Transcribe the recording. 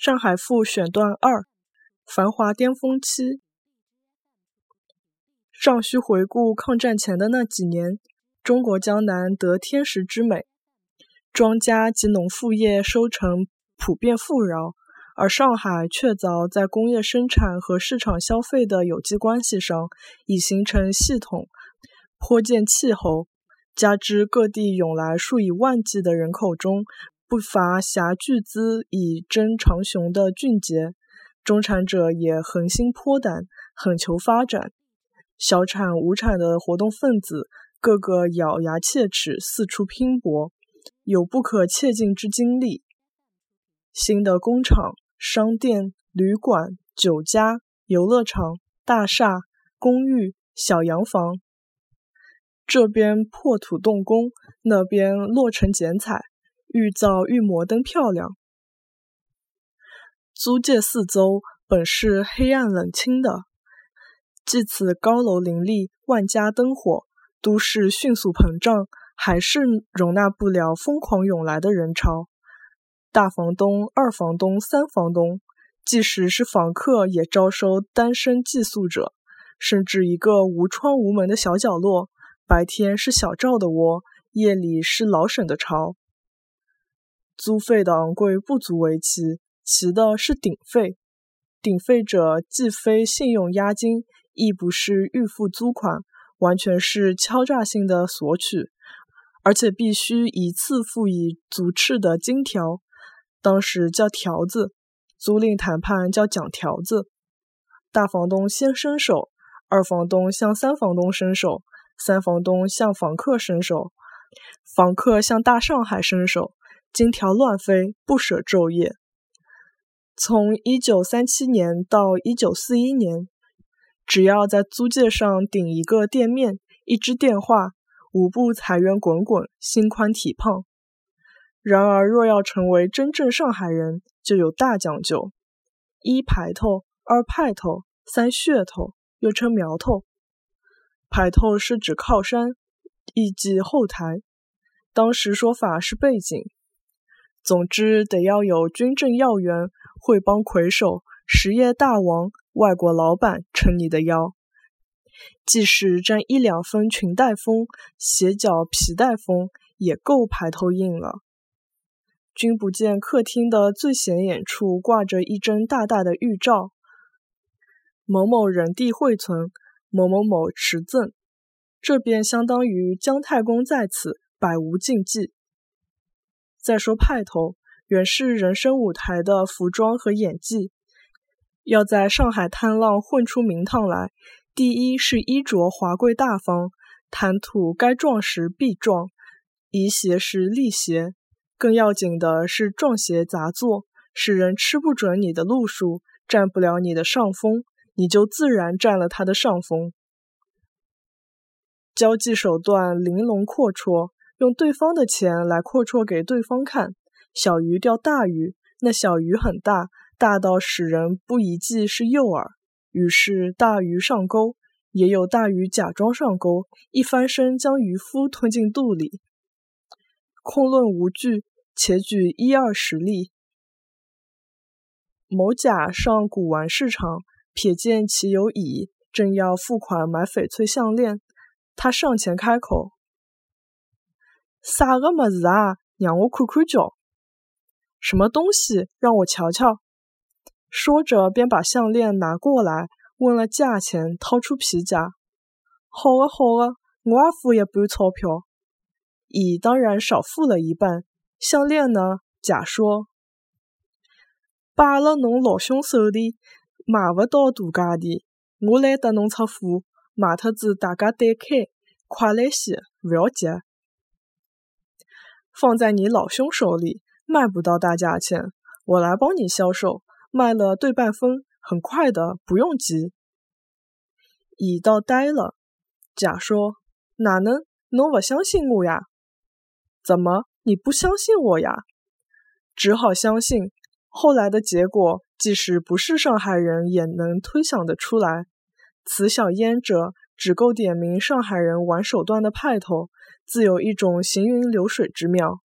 上海赋选段二：繁华巅峰期。尚需回顾抗战前的那几年，中国江南得天时之美，庄稼及农副业收成普遍富饶，而上海确凿在工业生产和市场消费的有机关系上已形成系统，颇见气候，加之各地涌来数以万计的人口中。不乏侠巨资以争长雄的俊杰，中产者也恒心颇胆，狠求发展。小产无产的活动分子，个个咬牙切齿，四处拼搏，有不可切尽之精力。新的工厂、商店、旅馆、酒家、游乐场、大厦、公寓、小洋房，这边破土动工，那边落成剪彩。愈造愈摩登漂亮，租界四周本是黑暗冷清的，即此高楼林立，万家灯火，都市迅速膨胀，还是容纳不了疯狂涌来的人潮。大房东、二房东、三房东，即使是房客，也招收单身寄宿者，甚至一个无窗无门的小角落，白天是小赵的窝，夜里是老沈的巢。租费的昂贵不足为奇，奇的是顶费。顶费者既非信用押金，亦不是预付租款，完全是敲诈性的索取，而且必须一次付以足赤的金条，当时叫条子。租赁谈判叫讲条子。大房东先伸手，二房东向三房东伸手，三房东向房客伸手，房客向大上海伸手。金条乱飞，不舍昼夜。从一九三七年到一九四一年，只要在租界上顶一个店面、一支电话，无不财源滚滚，心宽体胖。然而，若要成为真正上海人，就有大讲究：一排头，二派头，三噱头，又称苗头。排头是指靠山，亦即后台。当时说法是背景。总之，得要有军政要员、会帮魁首、实业大王、外国老板撑你的腰。即使占一两分裙带风、斜角皮带风，也够排头硬了。君不见客厅的最显眼处挂着一张大大的玉照：“某某人地惠存，某某某持赠。”这便相当于姜太公在此，百无禁忌。再说派头，原是人生舞台的服装和演技。要在上海滩浪混出名堂来，第一是衣着华贵大方，谈吐该壮时必壮，宜邪时立邪。更要紧的是撞邪杂作，使人吃不准你的路数，占不了你的上风，你就自然占了他的上风。交际手段玲珑阔绰。用对方的钱来阔绰给对方看，小鱼钓大鱼，那小鱼很大，大到使人不一计是诱饵。于是大鱼上钩，也有大鱼假装上钩，一翻身将渔夫吞进肚里。空论无据，且举一二实例。某甲上古玩市场，瞥见其有乙，正要付款买翡翠项链，他上前开口。啥个么子啊？让我看看叫。什么东西？让我瞧瞧。说着，便把项链拿过来，问了价钱，掏出皮夹。好个好个，我也付一半钞票。乙当然少付了一半。项链呢？甲说：“摆了侬老兄手里，买不到大价钿。我来得侬出货，卖脱子大家对开，快来些，不要急。放在你老兄手里，卖不到大价钱，我来帮你销售，卖了对半分，很快的，不用急。”乙倒呆了。甲说：“哪能？侬不相信我呀？怎么你不相信我呀？只好相信。后来的结果，即使不是上海人，也能推想得出来。此小烟者，只够点明上海人玩手段的派头，自有一种行云流水之妙。”